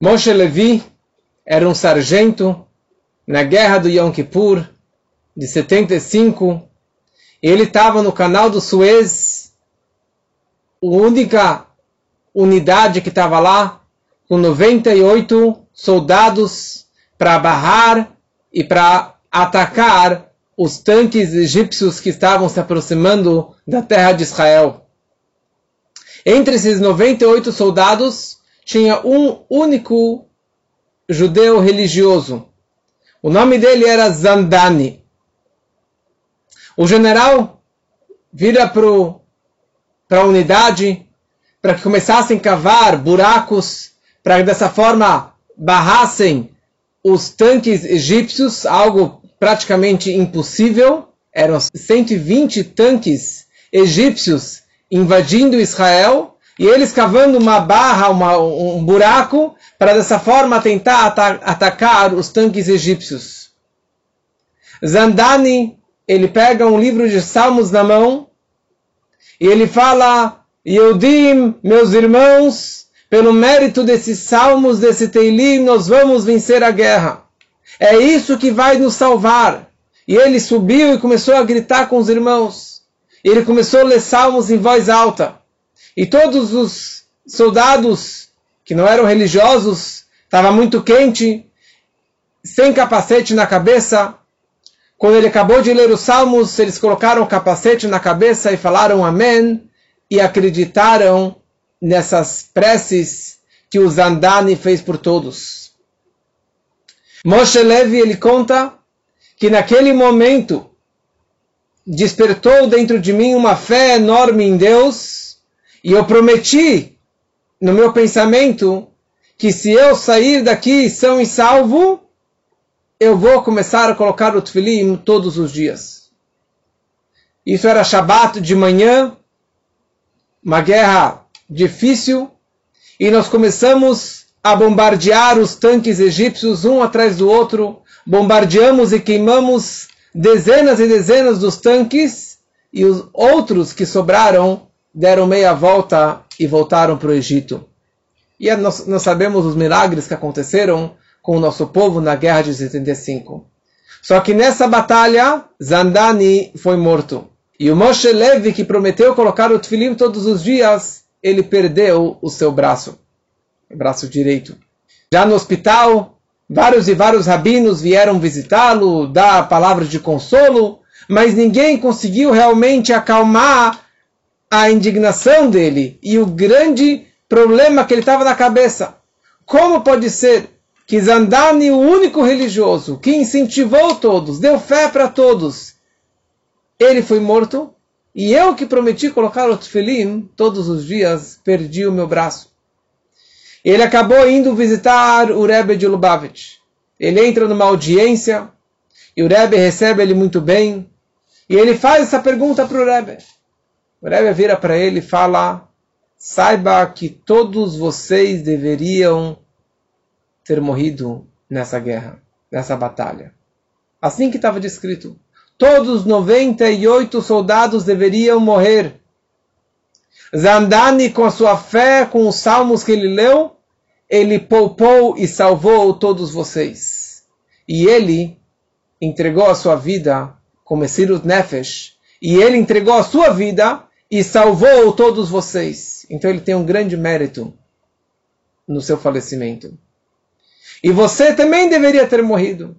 Moshe Levi era um sargento na guerra do Yom Kippur de 75. Ele estava no canal do Suez, a única unidade que estava lá, com 98 soldados para barrar e para atacar os tanques egípcios que estavam se aproximando da terra de Israel. Entre esses 98 soldados, tinha um único judeu religioso. O nome dele era Zandani. O general vira para a unidade para que começassem a cavar buracos, para que dessa forma barrassem os tanques egípcios, algo praticamente impossível. Eram 120 tanques egípcios invadindo Israel e eles cavando uma barra, uma, um buraco, para dessa forma tentar ata atacar os tanques egípcios. Zandani, ele pega um livro de salmos na mão e ele fala: Yehudim, meus irmãos, pelo mérito desses salmos, desse Teilim, nós vamos vencer a guerra. É isso que vai nos salvar. E ele subiu e começou a gritar com os irmãos. Ele começou a ler salmos em voz alta. E todos os soldados que não eram religiosos, estava muito quente, sem capacete na cabeça. Quando ele acabou de ler os salmos, eles colocaram o capacete na cabeça e falaram amém e acreditaram nessas preces que o Zandani fez por todos. Moshe Levi ele conta que naquele momento despertou dentro de mim uma fé enorme em Deus e eu prometi no meu pensamento que se eu sair daqui são e salvo, eu vou começar a colocar o tefilim todos os dias. Isso era Shabat de manhã, uma guerra difícil, e nós começamos a bombardear os tanques egípcios um atrás do outro, bombardeamos e queimamos dezenas e dezenas dos tanques, e os outros que sobraram deram meia volta e voltaram para o Egito. E é, nós, nós sabemos os milagres que aconteceram com o nosso povo na guerra de 75. Só que nessa batalha, Zandani foi morto. E o Moshe Levi, que prometeu colocar o tefilim todos os dias, ele perdeu o seu braço, o braço direito. Já no hospital, vários e vários rabinos vieram visitá-lo, dar palavras de consolo, mas ninguém conseguiu realmente acalmar a indignação dele e o grande problema que ele estava na cabeça. Como pode ser que Zandani, o único religioso que incentivou todos, deu fé para todos, ele foi morto e eu que prometi colocar o tefilim todos os dias, perdi o meu braço. Ele acabou indo visitar o Rebbe de Lubavitch. Ele entra numa audiência e o Rebbe recebe ele muito bem. E ele faz essa pergunta para o Rebbe. O Rebbe vira para ele e fala: saiba que todos vocês deveriam ter morrido nessa guerra, nessa batalha. Assim que estava descrito. Todos os 98 soldados deveriam morrer. Zandani, com a sua fé, com os salmos que ele leu, ele poupou e salvou todos vocês. E ele entregou a sua vida como Sirut Nefesh, e ele entregou a sua vida e salvou todos vocês. Então ele tem um grande mérito no seu falecimento. E você também deveria ter morrido.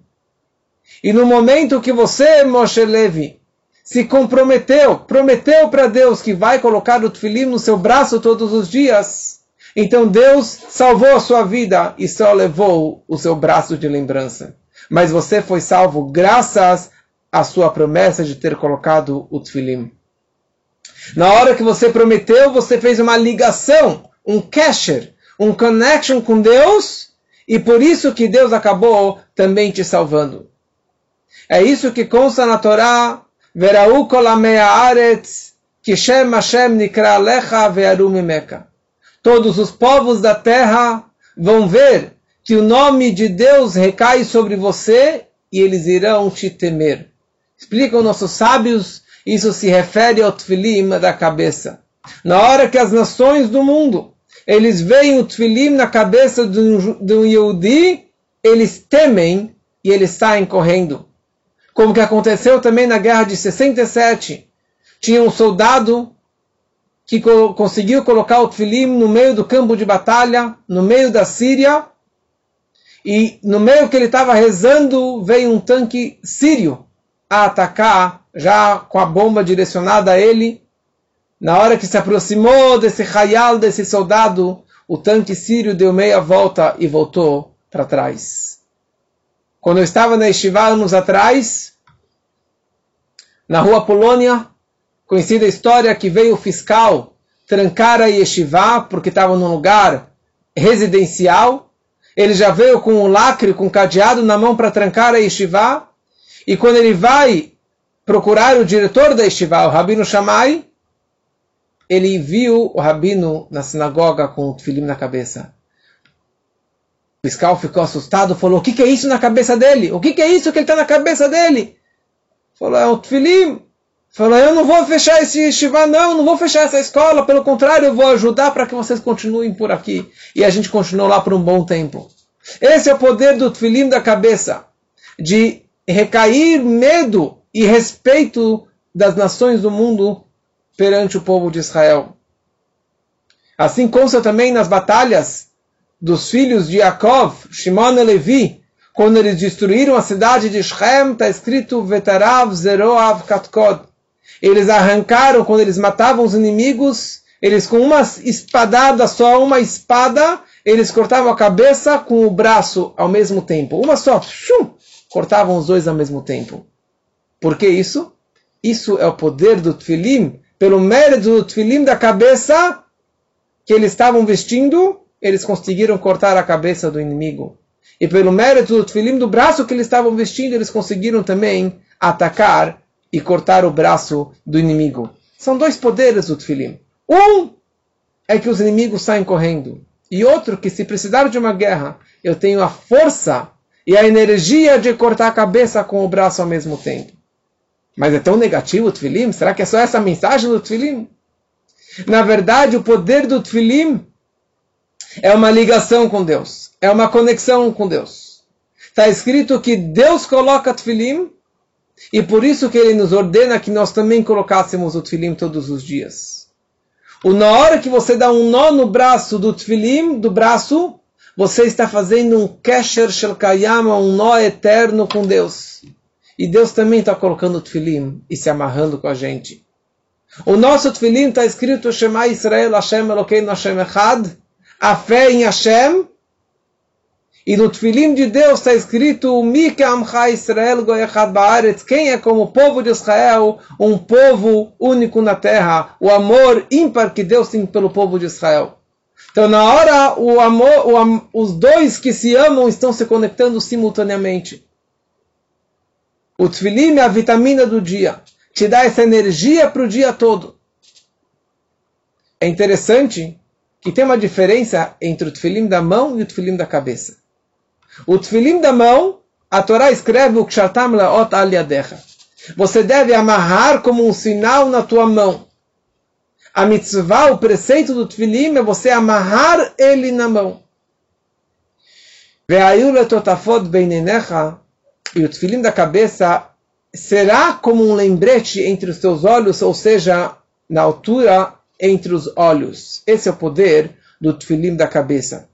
E no momento que você, Moshe Levi, se comprometeu, prometeu para Deus que vai colocar o tefilim no seu braço todos os dias, então Deus salvou a sua vida e só levou o seu braço de lembrança. Mas você foi salvo graças à sua promessa de ter colocado o tefilim. Na hora que você prometeu, você fez uma ligação, um casher, um connection com Deus, e por isso que Deus acabou também te salvando. É isso que consta na Torá, Verau kolamea aretz, kishem Hashem nikra lecha ve'arumimeka. Todos os povos da terra vão ver que o nome de Deus recai sobre você e eles irão te temer. Explicam nossos sábios isso se refere ao tefilim da cabeça. Na hora que as nações do mundo eles veem o Tfilim na cabeça de um, de Yehudi, eles temem e eles saem correndo. Como que aconteceu também na guerra de 67. Tinha um soldado que co conseguiu colocar o Tfilim no meio do campo de batalha, no meio da Síria, e no meio que ele estava rezando, veio um tanque sírio a atacar, já com a bomba direcionada a ele. Na hora que se aproximou desse raial, desse soldado, o tanque sírio deu meia volta e voltou para trás. Quando eu estava na Yeshiva anos atrás, na rua Polônia, conhecida a história que veio o fiscal trancar a Yeshiva porque estava num lugar residencial. Ele já veio com um lacre, com um cadeado na mão para trancar a Yeshiva. E quando ele vai procurar o diretor da Yeshiva, o Rabino Shammai, ele viu o Rabino na sinagoga com o tefilim na cabeça. O fiscal ficou assustado, falou, o que, que é isso na cabeça dele? O que, que é isso que ele está na cabeça dele? Falou, é o tefilim. Falou, eu não vou fechar esse yeshiva, não, não vou fechar essa escola, pelo contrário, eu vou ajudar para que vocês continuem por aqui. E a gente continuou lá por um bom tempo. Esse é o poder do tefilim da cabeça, de recair medo e respeito das nações do mundo perante o povo de Israel. Assim consta também nas batalhas dos filhos de Yaakov, Shimon e Levi, quando eles destruíram a cidade de Shem, está escrito Vetarav Zeroav Katkod. Eles arrancaram, quando eles matavam os inimigos, eles com uma espadada só, uma espada, eles cortavam a cabeça com o braço ao mesmo tempo. Uma só, shum, cortavam os dois ao mesmo tempo. Por que isso? Isso é o poder do Tfilim, pelo mérito do Tfilim da cabeça que eles estavam vestindo, eles conseguiram cortar a cabeça do inimigo. E pelo mérito do Tfilim do braço que eles estavam vestindo, eles conseguiram também atacar e cortar o braço do inimigo. São dois poderes do Tfilim. Um é que os inimigos saem correndo. E outro que se precisar de uma guerra, eu tenho a força e a energia de cortar a cabeça com o braço ao mesmo tempo. Mas é tão negativo o Tfilim? Será que é só essa mensagem do Tfilim? Na verdade, o poder do Tfilim é uma ligação com Deus. É uma conexão com Deus. Está escrito que Deus coloca Tfilim e por isso que ele nos ordena que nós também colocássemos o tefilim todos os dias. Na hora que você dá um nó no braço do tefilim, do braço, você está fazendo um kesher shel kayama, um nó eterno com Deus. E Deus também está colocando o tefilim e se amarrando com a gente. O nosso tefilim está escrito Shema Israel Hashem Elokeinu Hashem Echad, a fé em Hashem, e no Tfilim de Deus está escrito Israel Quem é como o povo de Israel, um povo único na terra, o amor ímpar que Deus tem pelo povo de Israel. Então, na hora, o amor, o, os dois que se amam estão se conectando simultaneamente. O Tfilim é a vitamina do dia, te dá essa energia para o dia todo. É interessante que tem uma diferença entre o Tfilim da mão e o Tfilim da cabeça. O tefilim da mão, a Torá escreve o kshatam laot al yadecha. Você deve amarrar como um sinal na tua mão. A mitzvah, o preceito do tefilim é você amarrar ele na mão. E o tefilim da cabeça será como um lembrete entre os teus olhos, ou seja, na altura entre os olhos. Esse é o poder do tefilim da cabeça.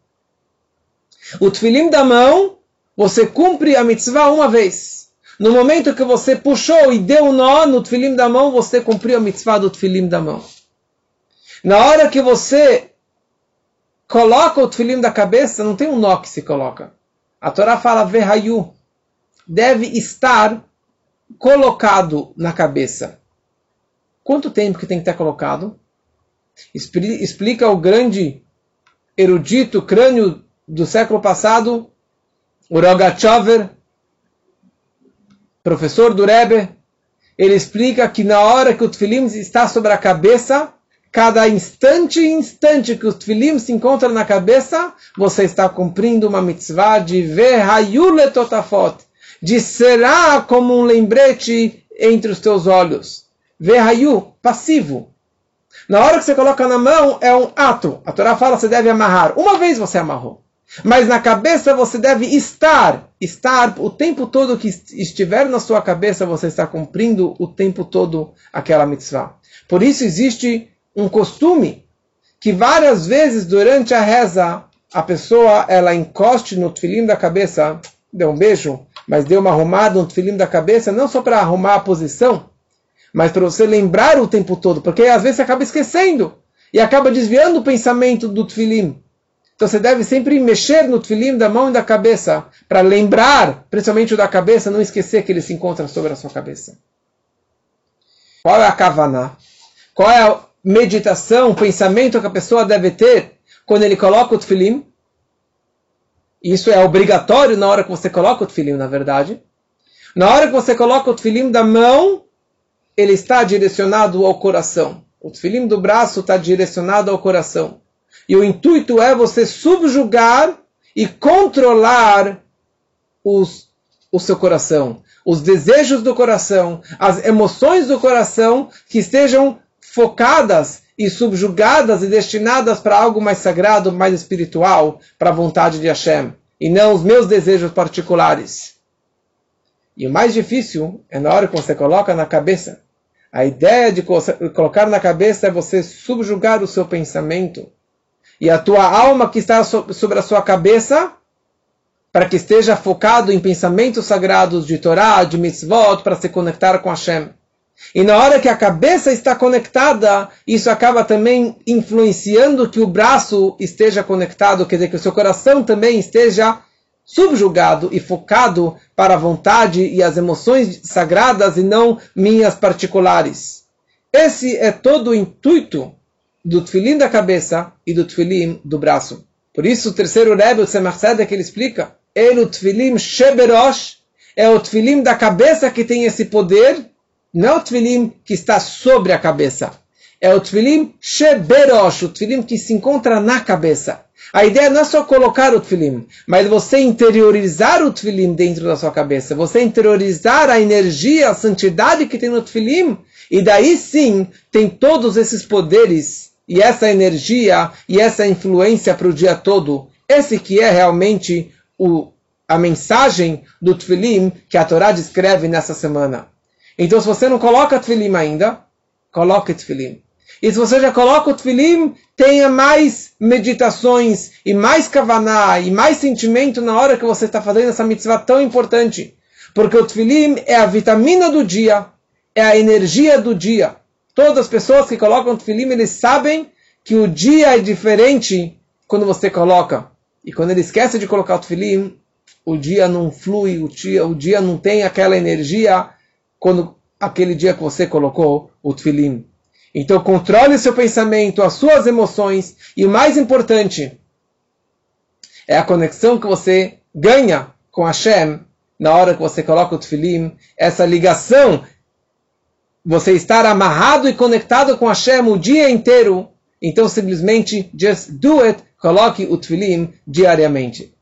O tefilim da mão, você cumpre a mitzvah uma vez. No momento que você puxou e deu um nó no tefilim da mão, você cumpriu a mitzvah do tefilim da mão. Na hora que você coloca o tefilim da cabeça, não tem um nó que se coloca. A Torá fala verrayu. Deve estar colocado na cabeça. Quanto tempo que tem que estar colocado? Explica o grande erudito crânio do século passado, o Rogachover, professor do Rebbe, ele explica que na hora que o tefilim está sobre a cabeça, cada instante e instante que o tefilim se encontra na cabeça, você está cumprindo uma mitzvah de verhayule totafot, de será como um lembrete entre os teus olhos. Verhayu, passivo. Na hora que você coloca na mão, é um ato. A Torá fala que você deve amarrar. Uma vez você amarrou. Mas na cabeça você deve estar. Estar o tempo todo que estiver na sua cabeça, você está cumprindo o tempo todo aquela mitzvah. Por isso existe um costume que várias vezes durante a reza, a pessoa ela encoste no tefilim da cabeça, deu um beijo, mas deu uma arrumada no tefilim da cabeça, não só para arrumar a posição, mas para você lembrar o tempo todo, porque às vezes você acaba esquecendo e acaba desviando o pensamento do tefilim. Então você deve sempre mexer no tefilim da mão e da cabeça, para lembrar, principalmente o da cabeça, não esquecer que ele se encontra sobre a sua cabeça. Qual é a kavaná? Qual é meditação, pensamento que a pessoa deve ter quando ele coloca o tefilim? Isso é obrigatório na hora que você coloca o tefilim, na verdade. Na hora que você coloca o tefilim da mão, ele está direcionado ao coração. O tefilim do braço está direcionado ao coração. E o intuito é você subjugar e controlar os, o seu coração, os desejos do coração, as emoções do coração que estejam focadas e subjugadas e destinadas para algo mais sagrado, mais espiritual, para a vontade de Hashem, e não os meus desejos particulares. E o mais difícil é na hora que você coloca na cabeça. A ideia de colocar na cabeça é você subjugar o seu pensamento e a tua alma que está sobre a sua cabeça, para que esteja focado em pensamentos sagrados de Torá, de mitzvot, para se conectar com Hashem. E na hora que a cabeça está conectada, isso acaba também influenciando que o braço esteja conectado, quer dizer, que o seu coração também esteja subjugado e focado para a vontade e as emoções sagradas e não minhas particulares. Esse é todo o intuito do tefilim da cabeça e do tefilim do braço. Por isso o terceiro Rebbe, o Tzemach que ele explica, ele o tefilim sheberosh, é o tefilim da cabeça que tem esse poder, não é o tefilim que está sobre a cabeça. É o tefilim sheberosh, o tefilim que se encontra na cabeça. A ideia não é só colocar o tefilim, mas você interiorizar o tefilim dentro da sua cabeça, você interiorizar a energia, a santidade que tem no tefilim, e daí sim tem todos esses poderes e essa energia e essa influência para o dia todo. Esse que é realmente o, a mensagem do tefilim que a Torá descreve nessa semana. Então se você não coloca tefilim ainda, coloque tefilim. E se você já coloca o tefilim, tenha mais meditações e mais kavaná e mais sentimento na hora que você está fazendo essa mitzvah tão importante. Porque o tefilim é a vitamina do dia, é a energia do dia. Todas as pessoas que colocam tefilim, eles sabem que o dia é diferente quando você coloca. E quando ele esquece de colocar o tefilim, o dia não flui, o dia, o dia não tem aquela energia quando aquele dia que você colocou o tefilim. Então controle seu pensamento, as suas emoções e o mais importante é a conexão que você ganha com Hashem na hora que você coloca o tefilim, essa ligação, você estar amarrado e conectado com Hashem o dia inteiro, então simplesmente just do it, coloque o tefilim diariamente.